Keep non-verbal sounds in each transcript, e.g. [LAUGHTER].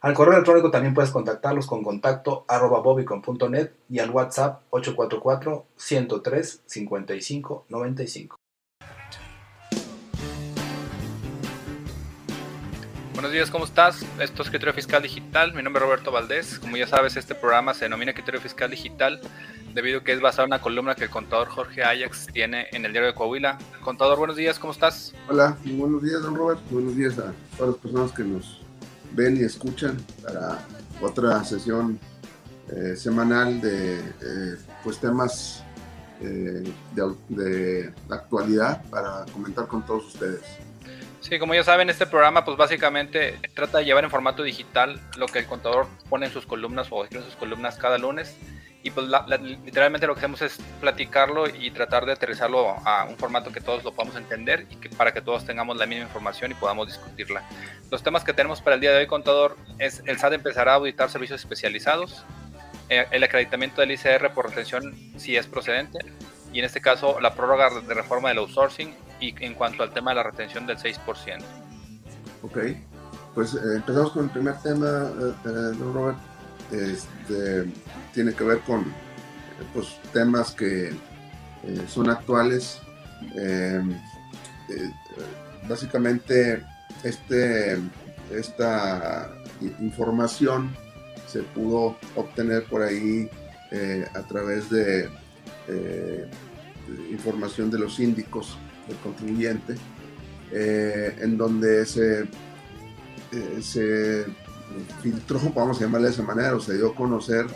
Al correo electrónico también puedes contactarlos con contacto arroba bobicon.net y al WhatsApp 844-103-5595. Buenos días, ¿cómo estás? Esto es Criterio Fiscal Digital. Mi nombre es Roberto Valdés. Como ya sabes, este programa se denomina Criterio Fiscal Digital debido a que es basado en una columna que el contador Jorge Ajax tiene en el diario de Coahuila. Contador, buenos días, ¿cómo estás? Hola, buenos días, don Robert. Buenos días a todas las personas que nos ven y escuchan para otra sesión eh, semanal de eh, pues temas eh, de, de actualidad para comentar con todos ustedes. Sí, como ya saben, este programa pues básicamente trata de llevar en formato digital lo que el contador pone en sus columnas o escribe en sus columnas cada lunes. Y pues literalmente lo que hacemos es platicarlo y tratar de aterrizarlo a un formato que todos lo podamos entender y que para que todos tengamos la misma información y podamos discutirla. Los temas que tenemos para el día de hoy, contador, es el SAT empezará a auditar servicios especializados, eh, el acreditamiento del ICR por retención si es procedente, y en este caso la prórroga de reforma del outsourcing y en cuanto al tema de la retención del 6%. Ok, pues eh, empezamos con el primer tema, eh, eh Robert. Este, tiene que ver con pues, temas que eh, son actuales. básicamente, este, esta información se pudo obtener por ahí a través de información de los síndicos del contribuyente, eh, en donde se, eh, se filtró, vamos a llamarle de esa manera, o se dio a conocer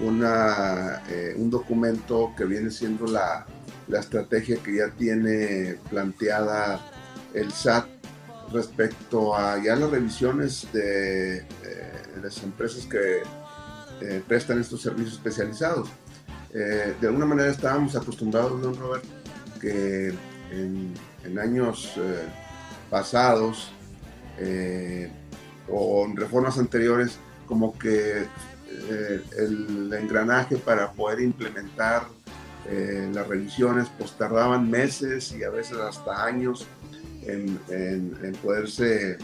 una, eh, un documento que viene siendo la, la, estrategia que ya tiene planteada el SAT respecto a ya las revisiones de, las empresas que prestan estos servicios especializados. de alguna manera estábamos acostumbrados, don Robert, que en, años eh, pasados eh, o en reformas anteriores, como que eh, el engranaje para poder implementar las revisiones pues tardaban meses y a veces hasta años en, poderse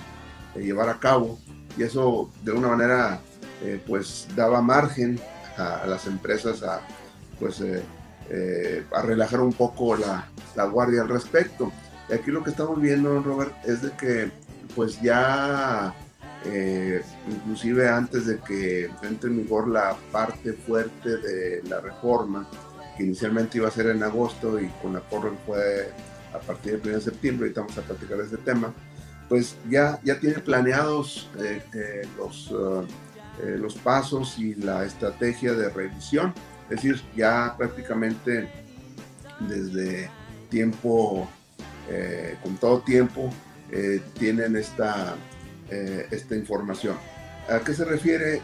llevar a cabo y eso de alguna manera pues daba margen a, a, las empresas a pues eh, a relajar un poco la, la, guardia al respecto. Y aquí lo que estamos viendo, Robert, es de que pues ya eh, inclusive antes de que entre en vigor la parte fuerte de la reforma, que inicialmente iba a ser en agosto y con la prórroga fue a partir del 1 de septiembre, ahorita vamos a platicar de este tema, pues ya, ya tiene planeados eh, los, los pasos y la estrategia de revisión. Es decir, ya prácticamente desde tiempo, eh, con todo tiempo, eh, tienen esta, eh, esta información. ¿A qué se refiere?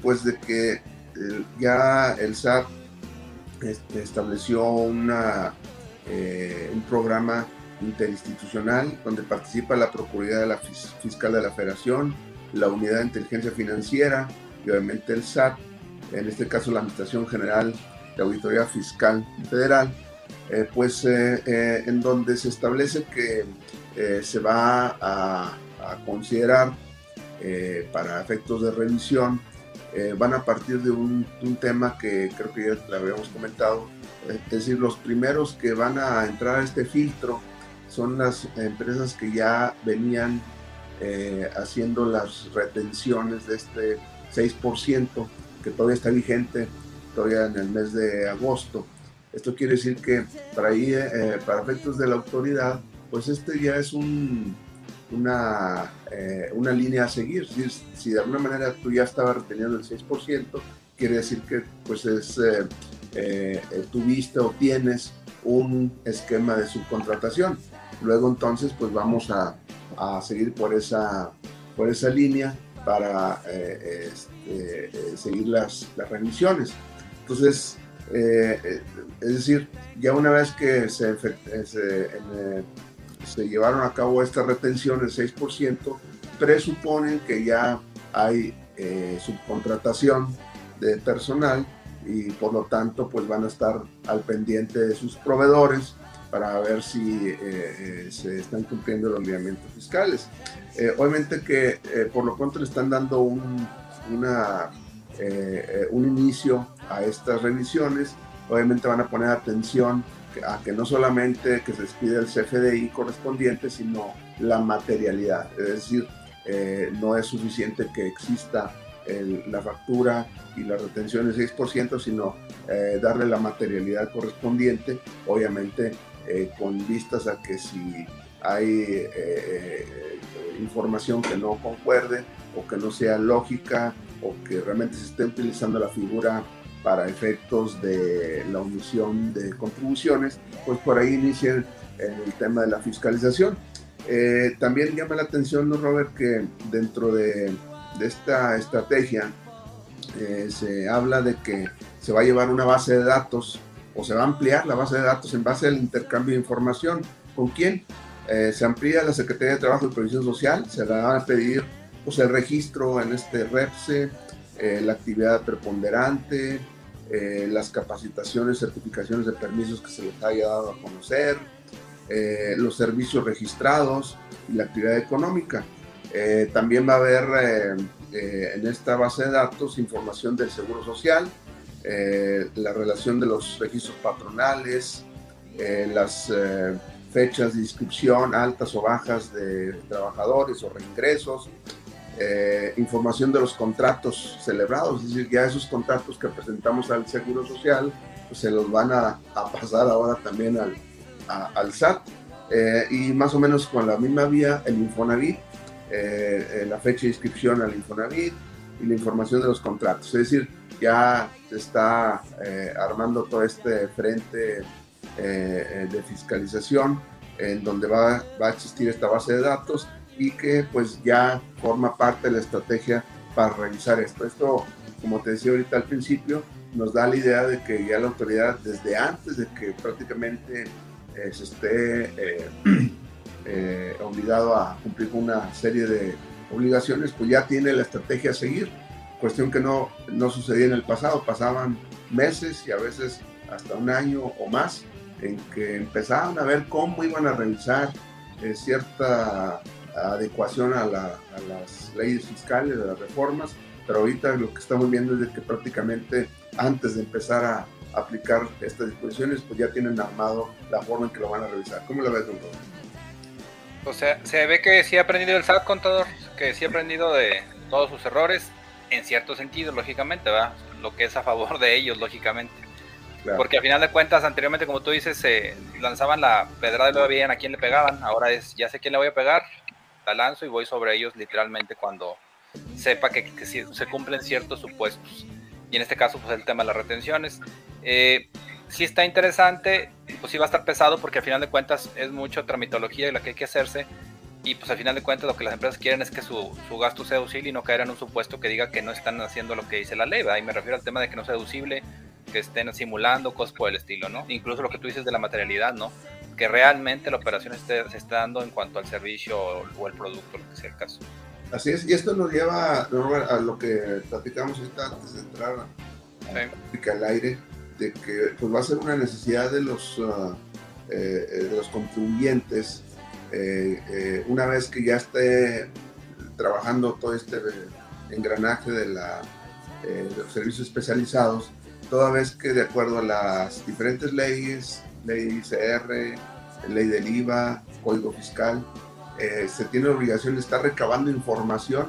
pues de que ya el SAT este, estableció una, un programa interinstitucional donde participa la Procuraduría de la Fiscal de la Federación, la Unidad de Inteligencia Financiera y obviamente el SAT en este caso la Administración General de Auditoría Fiscal Federal, eh, pues eh, eh, en donde se establece que se va a, considerar para efectos de revisión, van a partir de un, tema que creo que ya le habíamos comentado, es decir, los primeros que van a entrar a este filtro son las empresas que ya venían haciendo las retenciones de este 6% que todavía está vigente, todavía en el mes de agosto. Esto quiere decir que para, ahí, eh, para efectos de la autoridad, pues este ya es un, una, eh, una línea a seguir. Si, de alguna manera tú ya estabas reteniendo el 6%, quiere decir que pues es, eh, tuviste o tienes un esquema de subcontratación. Luego entonces pues vamos a, a seguir por esa, por esa línea para este, seguir las, las remisiones. Entonces, es decir, ya una vez que se, se llevaron a cabo estas retenciones, 6%, presuponen que ya hay eh, subcontratación de personal y por lo tanto pues van a estar al pendiente de sus proveedores para ver si eh, eh, se están cumpliendo los lineamientos fiscales. obviamente que por lo pronto le están dando un, un inicio a estas revisiones, obviamente van a poner atención a que no solamente que se despide el CFDI correspondiente, sino la materialidad, es decir, eh, no es suficiente que exista la factura y la retención del 6%, sino eh, darle la materialidad correspondiente, obviamente eh, con vistas a que si hay información que no concuerde o que no sea lógica o que realmente se esté utilizando la figura para efectos de la omisión de contribuciones, pues por ahí inician el tema de la fiscalización. Eh, también llama la atención, ¿no, Robert, que dentro de, esta estrategia eh, se habla de que se va a llevar una base de datos o se va a ampliar la base de datos en base al intercambio de información. ¿Con quién? Eh, se amplía la Secretaría de Trabajo y Previsión Social, se van a pedir pues, el registro en este REPSE, la actividad preponderante, las capacitaciones, certificaciones de permisos que se les haya dado a conocer, eh, los servicios registrados y la actividad económica. Eh, también va a haber eh, en esta base de datos información del Seguro Social, la relación de los registros patronales, las fechas de inscripción altas o bajas de trabajadores o reingresos, información de los contratos celebrados, es decir, ya esos contratos que presentamos al Seguro Social, pues se los van a pasar ahora también al, al SAT eh, y más o menos con la misma vía el Infonavit, eh, eh, la fecha de inscripción al Infonavit y la información de los contratos. Es decir, ya se está armando todo este frente de fiscalización en donde va, va, a existir esta base de datos y que pues ya forma parte de la estrategia para revisar esto. Esto, como te decía ahorita al principio, nos da la idea de que ya la autoridad desde antes de que prácticamente eh, se esté eh, [CLEARS THROAT] eh, obligado a cumplir una serie de obligaciones, pues ya tiene la estrategia a seguir. Cuestión que no, no sucedía en el pasado, pasaban meses y a veces hasta un año o más en que empezaban a ver cómo iban a revisar cierta adecuación a, a, las leyes fiscales, a las reformas, pero ahorita lo que estamos viendo es de que prácticamente antes de empezar a, aplicar estas disposiciones, pues ya tienen armado la forma en que lo van a revisar. ¿Cómo lo ves, don O sea, se ve que sí ha aprendido el SAT, contador, que sí ha aprendido de todos sus errores, en cierto sentido, lógicamente, ¿va? Lo que es a favor de ellos, lógicamente. Porque al final de cuentas, anteriormente, como tú dices, se lanzaban la pedrada y luego veían a quién le pegaban. Ahora es, ya sé quién le voy a pegar, la lanzo y voy sobre ellos literalmente cuando sepa que, que se cumplen ciertos supuestos. Y en este caso, pues el tema de las retenciones. Eh, sí está interesante, pues sí va a estar pesado porque al final de cuentas es mucho tramitología y la que hay que hacerse. Y pues al final de cuentas lo que las empresas quieren es que su, gasto sea deducible y no caer en un supuesto que diga que no están haciendo lo que dice la ley. Y me refiero al tema de que no sea deducible, que estén simulando cosas por el estilo, ¿no? Incluso lo que tú dices de la materialidad, ¿no? Que realmente la operación esté, se está dando en cuanto al servicio o, el producto, lo que sea el caso. Así es, y esto nos lleva a lo que platicamos antes de entrar al aire de que pues, va a ser una necesidad de los, uh, eh, eh, de los contribuyentes eh, una vez que ya esté trabajando todo este engranaje de, la, los servicios especializados, toda vez que de acuerdo a las diferentes leyes, ley ICR, ley del IVA, código fiscal, se tiene la obligación de estar recabando información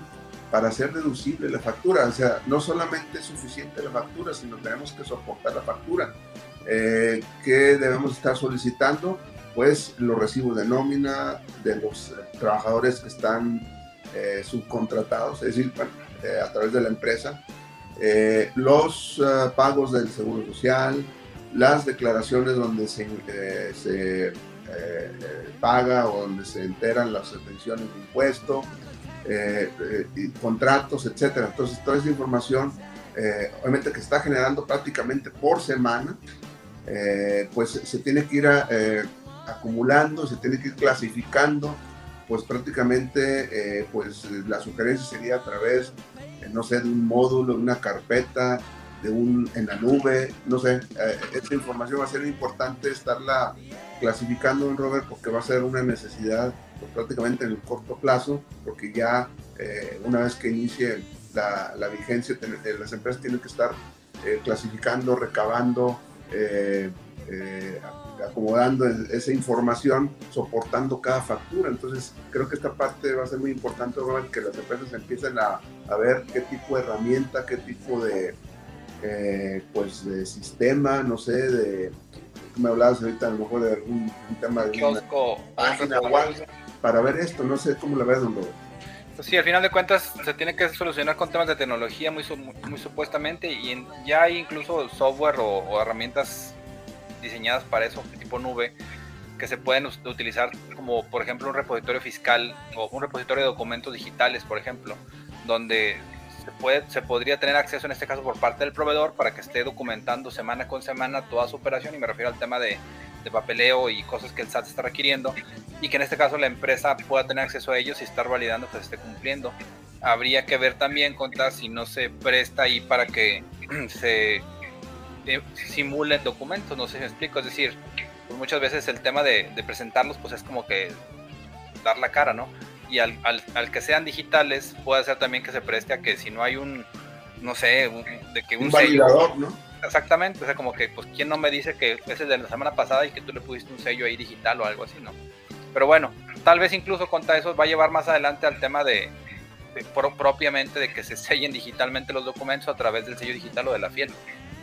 para hacer deducible la factura. O sea, no solamente es suficiente la factura, sino tenemos que soportar la factura. Eh, ¿Qué debemos estar solicitando? Pues los recibos de nómina de los eh, trabajadores que están eh, subcontratados, es decir, a través de la empresa, los pagos del Seguro Social, las declaraciones donde se, se paga o donde se enteran las retenciones de impuesto, contratos, etcétera. Entonces, toda esa información, obviamente que está generando prácticamente por semana, pues se tiene que ir acumulando, se tiene que ir clasificando pues prácticamente eh, pues la sugerencia sería a través, eh, no sé, de un módulo, de una carpeta, de un, en la nube, no sé, eh, esta información va a ser importante estarla clasificando en Robert porque va a ser una necesidad pues, prácticamente en el corto plazo, porque ya una vez que inicie la, vigencia, las empresas tienen que estar clasificando, recabando, acomodando esa información, soportando cada factura. Entonces, creo que esta parte va a ser muy importante, que las empresas empiecen a, a ver qué tipo de herramienta, qué tipo de, eh, pues, de sistema, no sé, de... Me hablabas ahorita a lo mejor de algún tema de Kiosco, página o algo, para ver esto, no sé cómo la ves, don Pues sí, al final de cuentas se tiene que solucionar con temas de tecnología muy, muy, supuestamente y ya hay incluso software o, o herramientas diseñadas para eso, tipo nube, que se pueden utilizar como por ejemplo un repositorio fiscal o un repositorio de documentos digitales, por ejemplo, donde se, puede, se podría tener acceso en este caso por parte del proveedor para que esté documentando semana con semana toda su operación y me refiero al tema de, de papeleo y cosas que el SAT está requiriendo y que en este caso la empresa pueda tener acceso a ellos y estar validando que se esté cumpliendo. Habría que ver también contra si no se presta ahí para que [CLEARS THROAT] se simulen documentos, no sé si me explico, es decir, pues muchas veces el tema de, presentarlos pues es como que dar la cara, ¿no? Y al, al, que sean digitales puede ser también que se preste a que si no hay un, no sé, de que un, validador, ¿no? Exactamente, o sea, como que, pues, ¿quién no me dice que es el de la semana pasada y que tú le pusiste un sello ahí digital o algo así, ¿no? Pero bueno, tal vez incluso contra eso va a llevar más adelante al tema de, propiamente de que se sellen digitalmente los documentos a través del sello digital o de la fiel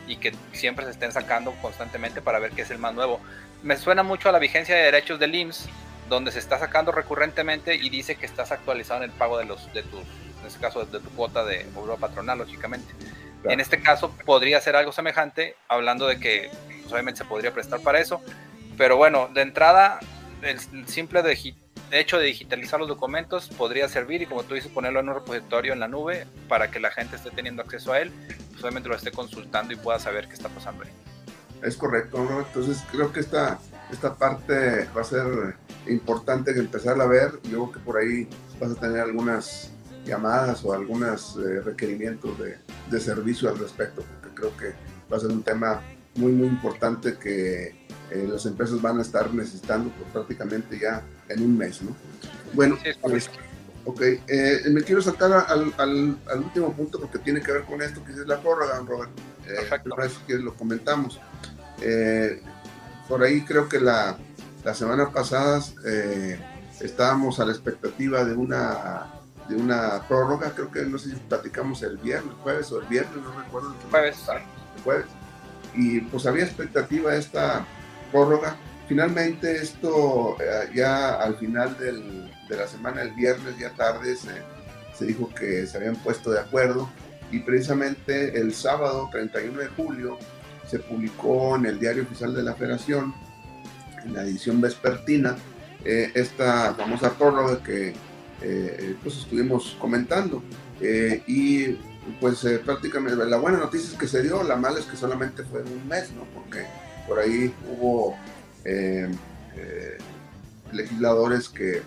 y que siempre se estén sacando constantemente para ver qué es el más nuevo. Me suena mucho a la vigencia de derechos del IMSS, donde se está sacando recurrentemente y dice que estás actualizado en el pago de los de tus, en este caso de tu cuota de obra patronal, lógicamente. En este caso podría ser algo semejante, hablando de que pues, obviamente se podría prestar para eso, pero bueno, de entrada el simple de hecho de digitalizar los documentos podría servir y como tú dices ponerlo en un repositorio en la nube para que la gente esté teniendo acceso a él, solamente lo esté consultando y pueda saber qué está pasando ahí. Es correcto, entonces creo que esta, esta parte va a ser importante que empezarla a ver. Yo creo que por ahí vas a tener algunas llamadas o algunos eh, requerimientos de, de servicio al respecto, porque creo que va a ser un tema muy, muy importante que eh, las empresas van a estar necesitando por prácticamente ya en un mes, ¿no? Bueno, pues, ok, eh, me quiero saltar al, al, último punto porque tiene que ver con esto, que es la prórroga, Robert. Eh, Perfecto. que lo comentamos. Eh, por ahí creo que la, la semana pasada estábamos a la expectativa de una de una prórroga, creo que no sé si platicamos el viernes, jueves o el viernes, no recuerdo. El jueves. El jueves. Y pues había expectativa esta prórroga. Finalmente esto eh, ya al final del, de la semana, el viernes ya tarde, se, se, dijo que se habían puesto de acuerdo y precisamente el sábado 31 de julio se publicó en el Diario Oficial de la Federación, en la edición vespertina, eh, esta famosa prórroga que eh, pues estuvimos comentando. y pues prácticamente la buena noticia es que se dio, la mala es que solamente fue un mes, ¿no? Porque por ahí hubo eh, eh, legisladores que,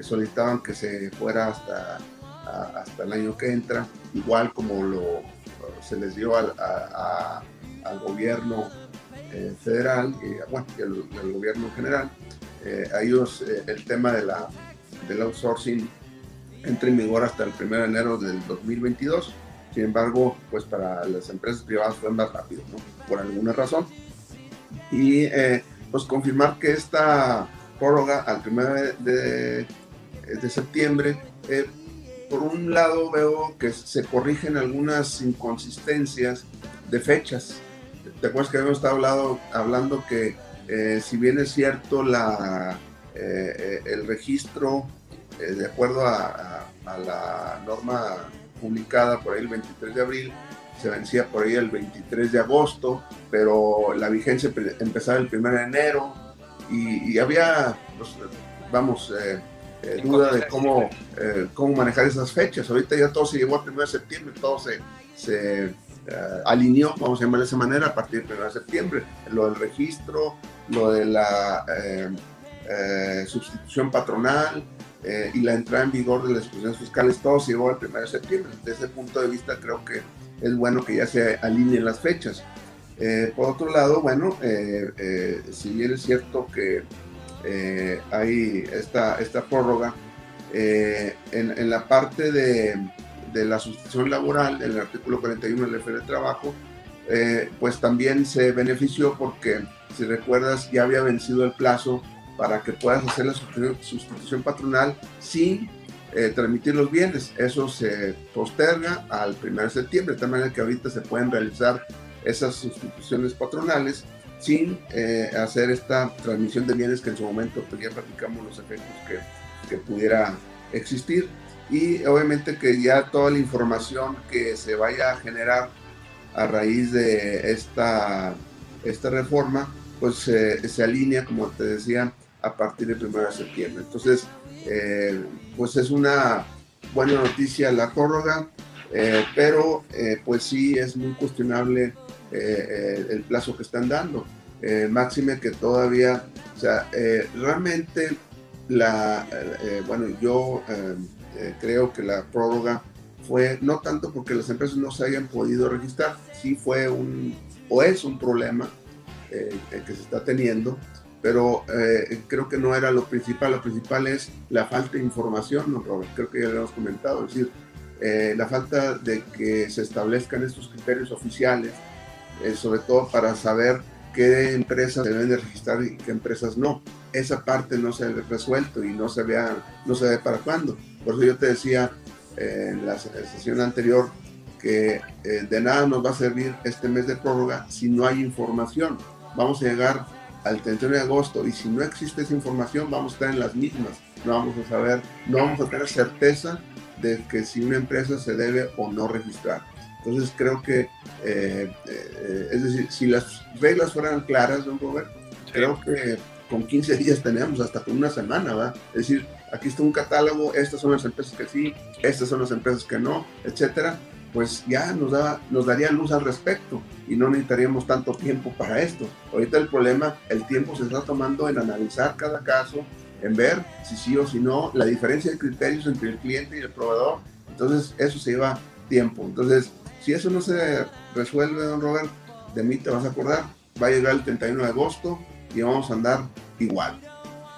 solicitaban que se fuera hasta, hasta el año que entra, igual como lo, se les dio al, al gobierno eh, federal y bueno, al, gobierno general. a ellos el tema de la, del outsourcing entra en vigor hasta el 1 de enero del 2022. Sin embargo, pues para las empresas privadas fue más rápido, ¿no? Por alguna razón y eh, pues confirmar que esta prórroga al 1 de, de, septiembre, eh, por un lado veo que se corrigen algunas inconsistencias de fechas. ¿Te acuerdas que habíamos estado hablando, hablando que eh, si bien es cierto la, el registro, de acuerdo a, a la norma publicada por ahí el 23 de abril, se vencía por ahí el 23 de agosto, pero la vigencia empezaba el 1 de enero y, había, pues, vamos, eh, duda de cómo, cómo manejar esas fechas. Ahorita ya todo se llevó al 1 de septiembre, todo se, se alineó, vamos a llamar de esa manera, a partir del 1 de septiembre. Lo del registro, lo de la sustitución patronal, eh, y la entrada en vigor de las disposiciones fiscales, todo se llevó al 1 de septiembre. Desde ese punto de vista creo que es bueno que ya se alineen las fechas. Eh, por otro lado, bueno, eh, si bien es cierto que hay esta, esta prórroga, en, en, la parte de, de, la sustitución laboral, en el artículo 41 del FR de Trabajo, pues también se benefició porque, si recuerdas, ya había vencido el plazo para que puedas hacer la sustitución patronal sin eh, transmitir los bienes. Eso se posterga al 1 de septiembre, de tal manera que ahorita se pueden realizar esas sustituciones patronales sin eh, hacer esta transmisión de bienes que en su momento pues, ya platicamos los efectos que, que pudiera existir y obviamente que ya toda la información que se vaya a generar a raíz de esta, esta reforma pues se alinea, como te decía, a partir del 1 de septiembre. Entonces, eh, pues es una buena noticia la prórroga, eh, pero eh, pues sí es muy cuestionable el plazo que están dando. máxime que todavía, o sea, realmente la, bueno, yo creo que la prórroga fue no tanto porque las empresas no se hayan podido registrar, sí fue un, o es un problema que se está teniendo, pero eh, creo que no era lo principal. Lo principal es la falta de información, ¿no, Robert? Creo que ya lo hemos comentado. Es decir, eh, la falta de que se establezcan estos criterios oficiales, eh, sobre todo para saber qué empresas deben de registrar y qué empresas no. Esa parte no se ha resuelto y no se, vea, no se ve para cuándo. Por eso yo te decía en la sesión anterior que de nada nos va a servir este mes de prórroga si no hay información. Vamos a llegar al 31 de agosto y si no existe esa información vamos a estar en las mismas, no vamos a saber, no vamos a tener certeza de que si una empresa se debe o no registrar. Entonces creo que, eh, eh, es decir, si las reglas fueran claras, don Robert, creo que con 15 días tenemos hasta con una semana, ¿va? Es decir, aquí está un catálogo, estas son las empresas que sí, estas son las empresas que no, etcétera pues ya nos, da, nos daría luz al respecto y no necesitaríamos tanto tiempo para esto. Ahorita el problema, el tiempo se está tomando en analizar cada caso, en ver si sí o si no, la diferencia de criterios entre el cliente y el proveedor. Entonces, eso se lleva tiempo. Entonces, si eso no se resuelve, don Robert, de mí te vas a acordar, va a llegar el 31 de agosto y vamos a andar igual.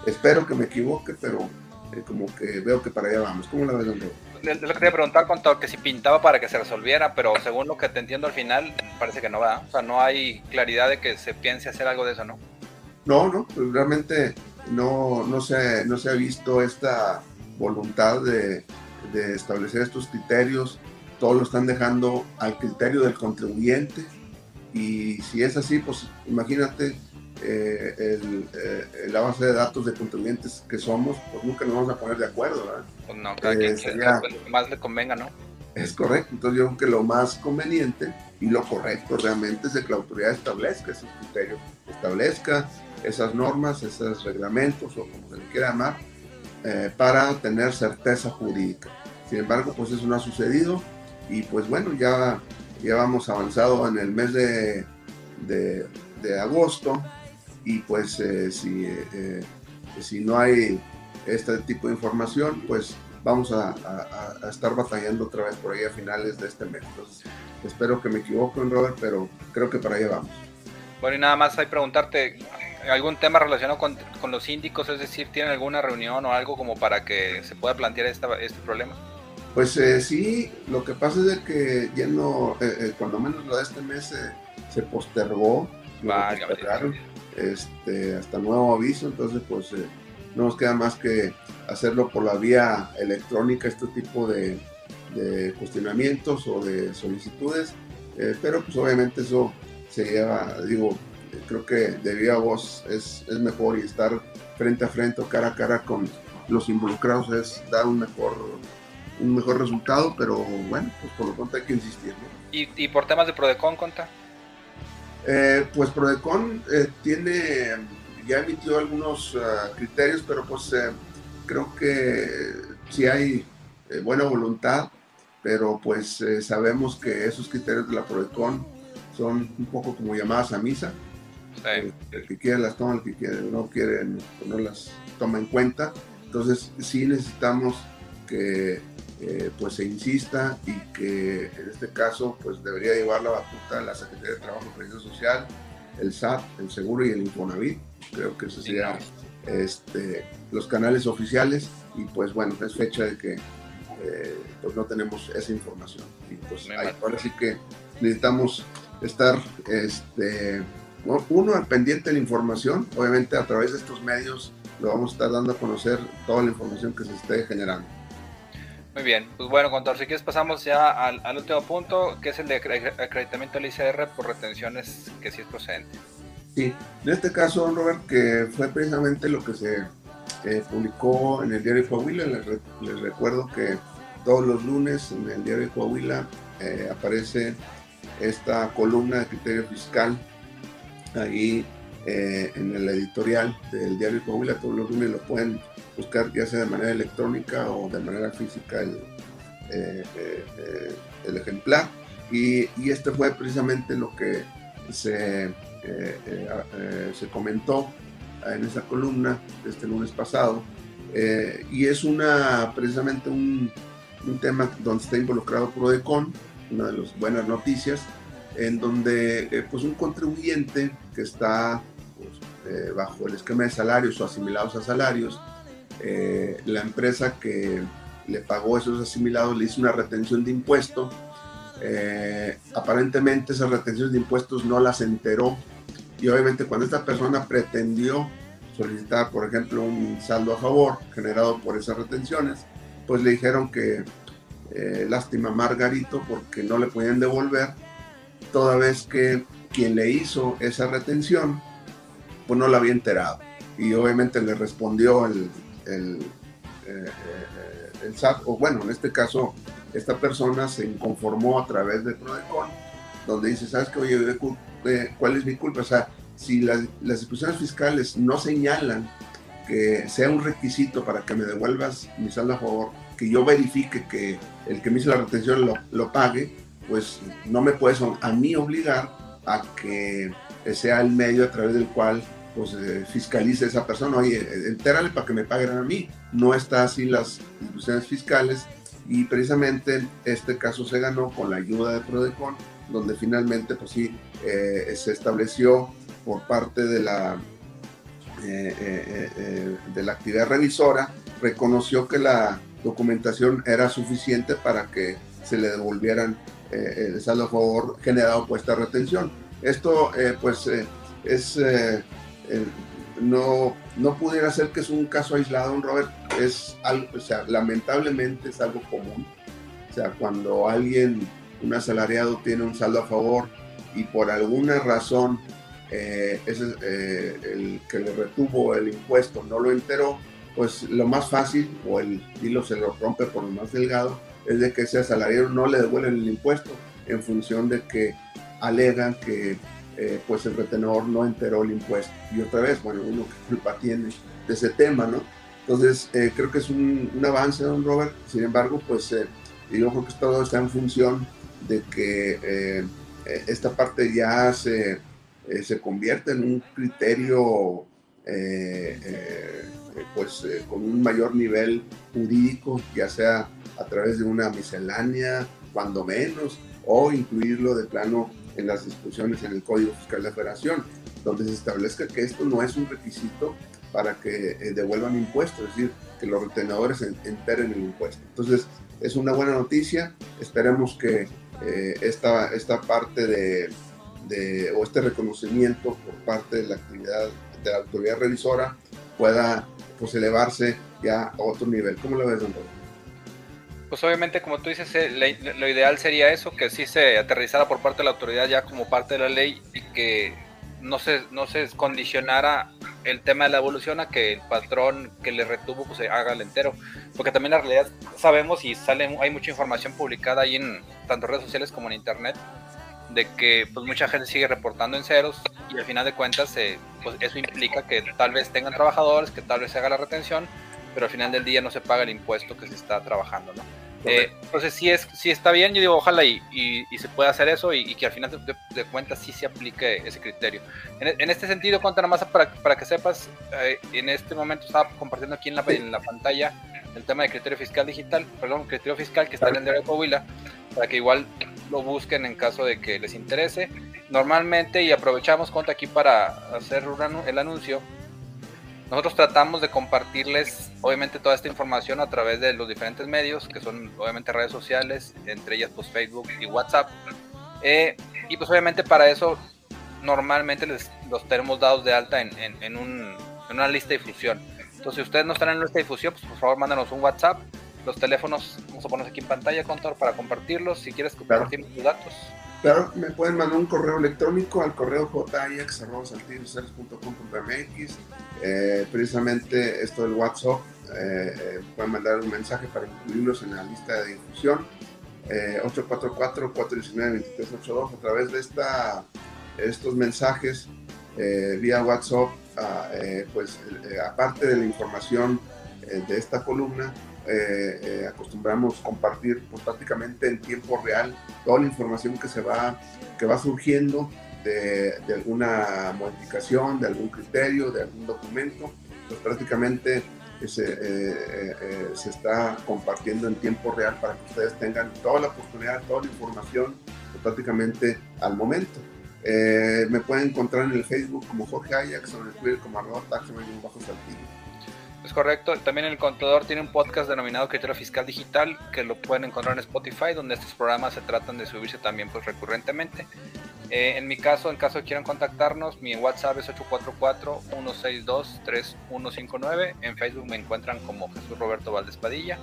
Espero que me equivoque, pero eh, como que veo que para allá vamos. ¿Cómo la ves, Robert? lo que quería preguntar con todo, que si pintaba para que se resolviera, pero según lo que te entiendo al final, parece que no va. O sea, no hay claridad de que se piense hacer algo de eso, ¿no? No, no, pues realmente no, no, se, no se ha visto esta voluntad de, de establecer estos criterios. Todos lo están dejando al criterio del contribuyente. Y si es así, pues imagínate eh, eh, la base de datos de contribuyentes que somos, pues nunca nos vamos a poner de acuerdo, ¿verdad? Pues no, cada quien eh, lo más le convenga, ¿no? Es correcto, entonces yo creo que lo más conveniente y lo correcto realmente es que la autoridad establezca ese criterio, establezca esas normas, esos reglamentos o como se le quiera llamar, para tener certeza jurídica. Sin embargo, pues eso no ha sucedido y pues bueno, ya, ya vamos avanzado en el mes de, de, de agosto, y pues eh, si, eh, si no hay este tipo de información, pues vamos a, estar batallando otra vez por ahí a finales de este mes. Entonces, espero que me equivoque, Robert, pero creo que para allá vamos. Bueno, y nada más hay preguntarte, ¿algún tema relacionado con, con, los síndicos? Es decir, ¿tienen alguna reunión o algo como para que se pueda plantear esta, este problema? Pues eh, sí, lo que pasa es que ya no, cuando menos lo de este mes se postergó. Vale, este, hasta nuevo aviso, entonces pues eh, no nos queda más que hacerlo por la vía electrónica, este tipo de, cuestionamientos o de solicitudes, eh, pero pues obviamente eso se lleva, digo, creo que de vía voz es, es mejor y estar frente a frente o cara a cara con los involucrados es dar un mejor un mejor resultado, pero bueno, pues por lo tanto hay que insistir. ¿Y, ¿Y, por temas de Prodecon, Conta? Eh, pues Prodecon eh, tiene, ya emitió algunos ah, criterios, pero pues eh, creo que sí hay buena voluntad, pero pues sabemos que esos criterios de la Prodecon son un poco como llamadas a misa. El que quiere las toma, el que quiere, no quiere no las toma en cuenta. Entonces sí necesitamos que pues se insista y que en este caso pues debería llevar la batuta la Secretaría de Trabajo y Previsión Social, el SAT, el Seguro y el Infonavit. Creo que ese sería este, los canales oficiales y pues bueno, es fecha de que eh, pues no tenemos esa información. Y pues ahora sí que necesitamos estar, este, uno, al pendiente de la información, obviamente a través de estos medios lo vamos a estar dando a conocer toda la información que se esté generando. Muy bien, pues bueno, contador, si quieres pasamos ya al, al, último punto, que es el de acreditamiento del ICR por retenciones que sí es procedente. Sí, en este caso, Robert, que fue precisamente lo que se eh, publicó en el diario de Coahuila, les, recuerdo que todos los lunes en el diario Coahuila eh, aparece esta columna de criterio fiscal ahí eh, en el editorial del diario de Coahuila, todos los lunes lo pueden buscar ya sea de manera electrónica o de manera física el, el ejemplar. Y, y, este fue precisamente lo que se eh, eh, eh, se comentó en esa columna este lunes pasado. y es una, precisamente un, un, tema donde está involucrado Prodecon, una de las buenas noticias, en donde pues un contribuyente que está pues, bajo el esquema de salarios o asimilados a salarios, la empresa que le pagó esos asimilados le hizo una retención de impuesto. Eh, aparentemente esas retenciones de impuestos no las enteró. Y obviamente cuando esta persona pretendió solicitar, por ejemplo, un saldo a favor generado por esas retenciones, pues le dijeron que eh, lástima Margarito porque no le podían devolver, toda vez que quien le hizo esa retención, pues no la había enterado. Y obviamente le respondió el, el, eh, el SAT, o bueno, en este caso esta persona se inconformó a través de Prodecon, donde dice, ¿sabes qué? Oye, eh, ¿cuál es mi culpa? O sea, si las, las disposiciones fiscales no señalan que sea un requisito para que me devuelvas mi saldo a favor, que yo verifique que el que me hizo la retención lo, lo pague, pues no me puedes a mí obligar a que sea el medio a través del cual pues eh, fiscalice esa persona, oye, entérale para que me paguen a mí. No está así las instituciones fiscales y precisamente este caso se ganó con la ayuda de Prodecon, donde finalmente pues sí eh, se estableció por parte de la, eh, de la actividad revisora, reconoció que la documentación era suficiente para que se le devolvieran el saldo a favor generado por esta retención. Esto pues es no, no pudiera ser que es un caso aislado, un Robert, es algo, o sea, lamentablemente es algo común. O sea, cuando alguien, un asalariado, tiene un saldo a favor y por alguna razón eh, eh, el que le retuvo el impuesto no lo enteró, pues lo más fácil, o el hilo se lo rompe por lo más delgado, es de que ese asalariado no le devuelven el impuesto en función de que alegan que eh, pues el retenedor no enteró el impuesto. Y otra vez, bueno, uno que culpa tiene de ese tema, ¿no? Entonces, eh, creo que es un, un, avance, don Robert. Sin embargo, pues eh, yo creo que todo está en función de que esta parte ya se, se convierte en un criterio, pues con un mayor nivel jurídico, ya sea a través de una miscelánea, cuando menos, o incluirlo de plano en las discusiones en el Código Fiscal de la Federación, donde se establezca que esto no es un requisito para que eh, devuelvan impuestos, es decir, que los retenedores enteren el impuesto. Entonces, es una buena noticia, esperemos que eh, esta, esta parte de, o este reconocimiento por parte de la actividad de la autoridad revisora pueda pues elevarse ya a otro nivel. ¿Cómo lo ves, don pues obviamente, como tú dices, eh, lo ideal sería eso, que sí se aterrizara por parte de la autoridad ya como parte de la ley y que no se, no se condicionara el tema de la evolución a que el patrón que le retuvo pues se haga el entero. Porque también la realidad sabemos y sale, hay mucha información publicada ahí en tanto redes sociales como en internet de que pues mucha gente sigue reportando en ceros y al final de cuentas eh, pues eso implica que tal vez tengan trabajadores, que tal vez se haga la retención, pero al final del día no se paga el impuesto que se está trabajando, ¿no? Eh, entonces sí, es, sí está bien, yo digo, ojalá y, y, se pueda hacer eso y, que al final de, de, cuentas sí se aplique ese criterio. En, este sentido, nada más para, para que sepas, eh, en este momento estaba compartiendo aquí en la, en la pantalla el tema de criterio fiscal digital, perdón, criterio fiscal que está en el diario de Coahuila, para que igual lo busquen en caso de que les interese. Normalmente, y aprovechamos cuenta aquí para hacer el anuncio, nosotros tratamos de compartirles, obviamente, toda esta información a través de los diferentes medios, que son obviamente redes sociales, entre ellas pues Facebook y WhatsApp. Eh, y pues obviamente para eso normalmente les, los tenemos dados de alta en, en, un, en, una lista de difusión. Entonces, si ustedes no están en la lista de difusión, pues por favor mándanos un WhatsApp. Los teléfonos vamos a ponerlos aquí en pantalla, Contor, para compartirlos. Si quieres compartir tus datos. Claro, me pueden mandar un correo electrónico al correo jix.com.mx. Eh, precisamente esto del WhatsApp, eh, eh, pueden mandar un mensaje para incluirlos en la lista de difusión. 844-419-2382 a través de esta, estos mensajes vía WhatsApp, ah, pues aparte de la información de esta columna, eh, eh, acostumbramos compartir pues, prácticamente en tiempo real toda la información que se va, que va surgiendo de, alguna modificación, de algún criterio, de algún documento. Pues prácticamente se, eh, se, está compartiendo en tiempo real para que ustedes tengan toda la oportunidad, toda la información pues, prácticamente al momento. me pueden encontrar en el Facebook como Jorge Ajax o en el Twitter como arroba bajo saltillo. Es correcto. También el contador tiene un podcast denominado Criterio Fiscal Digital que lo pueden encontrar en Spotify, donde estos programas se tratan de subirse también pues recurrentemente. Eh, en mi caso, en caso de quieran contactarnos, mi WhatsApp es 844-162-3159. En Facebook me encuentran como Jesús Roberto Valdés Padilla.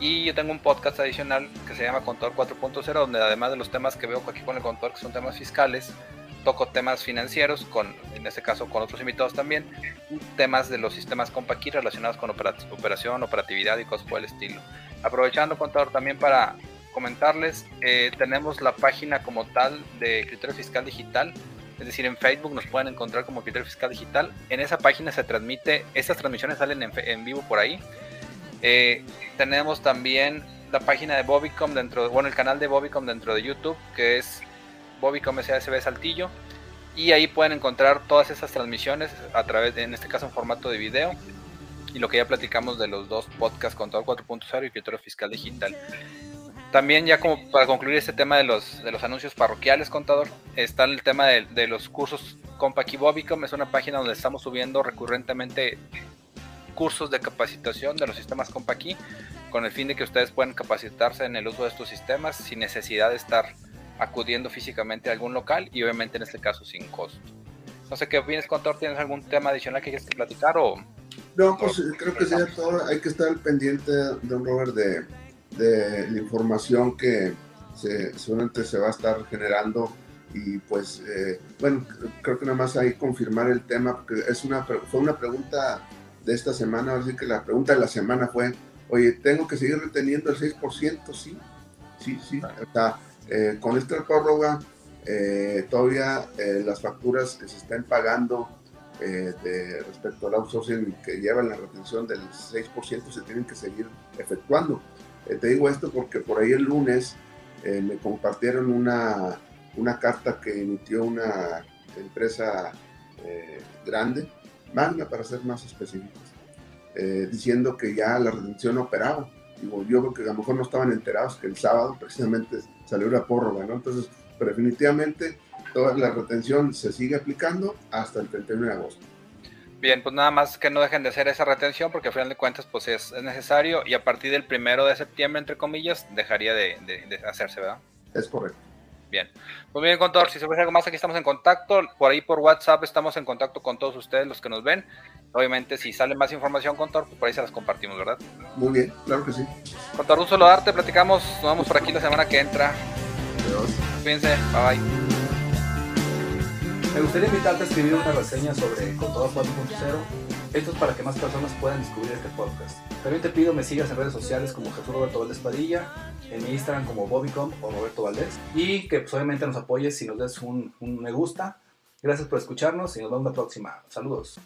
Y yo tengo un podcast adicional que se llama Contador 4.0, donde además de los temas que veo aquí con el contador, que son temas fiscales, toco temas financieros, con, en este caso con otros invitados también, temas de los sistemas Compaqui relacionados con operación, operatividad y cosas por el estilo. Aprovechando, contador, también para comentarles, eh, tenemos la página como tal de Criterio Fiscal Digital, es decir, en Facebook nos pueden encontrar como Criterio Fiscal Digital. En esa página se transmite, estas transmisiones salen en, vivo por ahí. Eh, tenemos también la página de Bobicom dentro, bueno, el canal de Bobicom dentro de YouTube, que es Bobicom SASB Saltillo. Y ahí pueden encontrar todas esas transmisiones a través, de, en este caso en formato de video. Y lo que ya platicamos de los dos podcasts, Contador 4.0 y Criterio Fiscal Digital. También ya como para concluir este tema de los, de los anuncios parroquiales, contador, está el tema de, los cursos Compaqui Bobicom. Es una página donde estamos subiendo recurrentemente cursos de capacitación de los sistemas Compaqui con el fin de que ustedes puedan capacitarse en el uso de estos sistemas sin necesidad de estar acudiendo físicamente a algún local y obviamente en este caso sin costo. No sé qué opinas, Contor, ¿tienes algún tema adicional que quieras platicar o...? No, pues creo que sería todo. Hay que estar pendiente, don Robert, de, de la información que se, seguramente se va a estar generando y pues, eh, bueno, creo que nada más hay confirmar el tema, porque es una, fue una pregunta de esta semana, así que la pregunta de la semana fue, oye, ¿tengo que seguir reteniendo el 6%? Sí, sí, sí. O sea, eh, con esta prórroga, eh, todavía eh, las facturas que se están pagando respecto al outsourcing que llevan la retención del 6% se tienen que seguir efectuando. te digo esto porque por ahí el lunes me compartieron una, una carta que emitió una empresa grande, Magna para ser más específicos, diciendo que ya la retención operaba. Digo, yo creo que a lo mejor no estaban enterados que el sábado precisamente salió la prórroga, ¿no? Entonces, definitivamente toda la retención se sigue aplicando hasta el 31 de agosto. Bien, pues nada más que no dejen de hacer esa retención porque al final de cuentas pues es, necesario y a partir del primero de septiembre, entre comillas, dejaría de, hacerse, ¿verdad? Es correcto. Bien, pues bien, contador, si se puede algo más, aquí estamos en contacto. Por ahí por WhatsApp estamos en contacto con todos ustedes, los que nos ven. Obviamente, si sale más información, contador, pues por ahí se las compartimos, ¿verdad? Muy bien, claro que sí. Contador, un solo arte, platicamos. Nos vemos por aquí la semana que entra. Adiós. Cuídense, bye bye. Me gustaría invitarte a escribir una reseña sobre Contador 4.0. Esto es para que más personas puedan descubrir este podcast. También te pido me sigas en redes sociales como Jesús Roberto Valdés Padilla, en mi Instagram como Bobicom o Roberto Valdés, y que pues, obviamente nos apoyes si nos des un, un me gusta. Gracias por escucharnos y nos vemos la próxima. Saludos.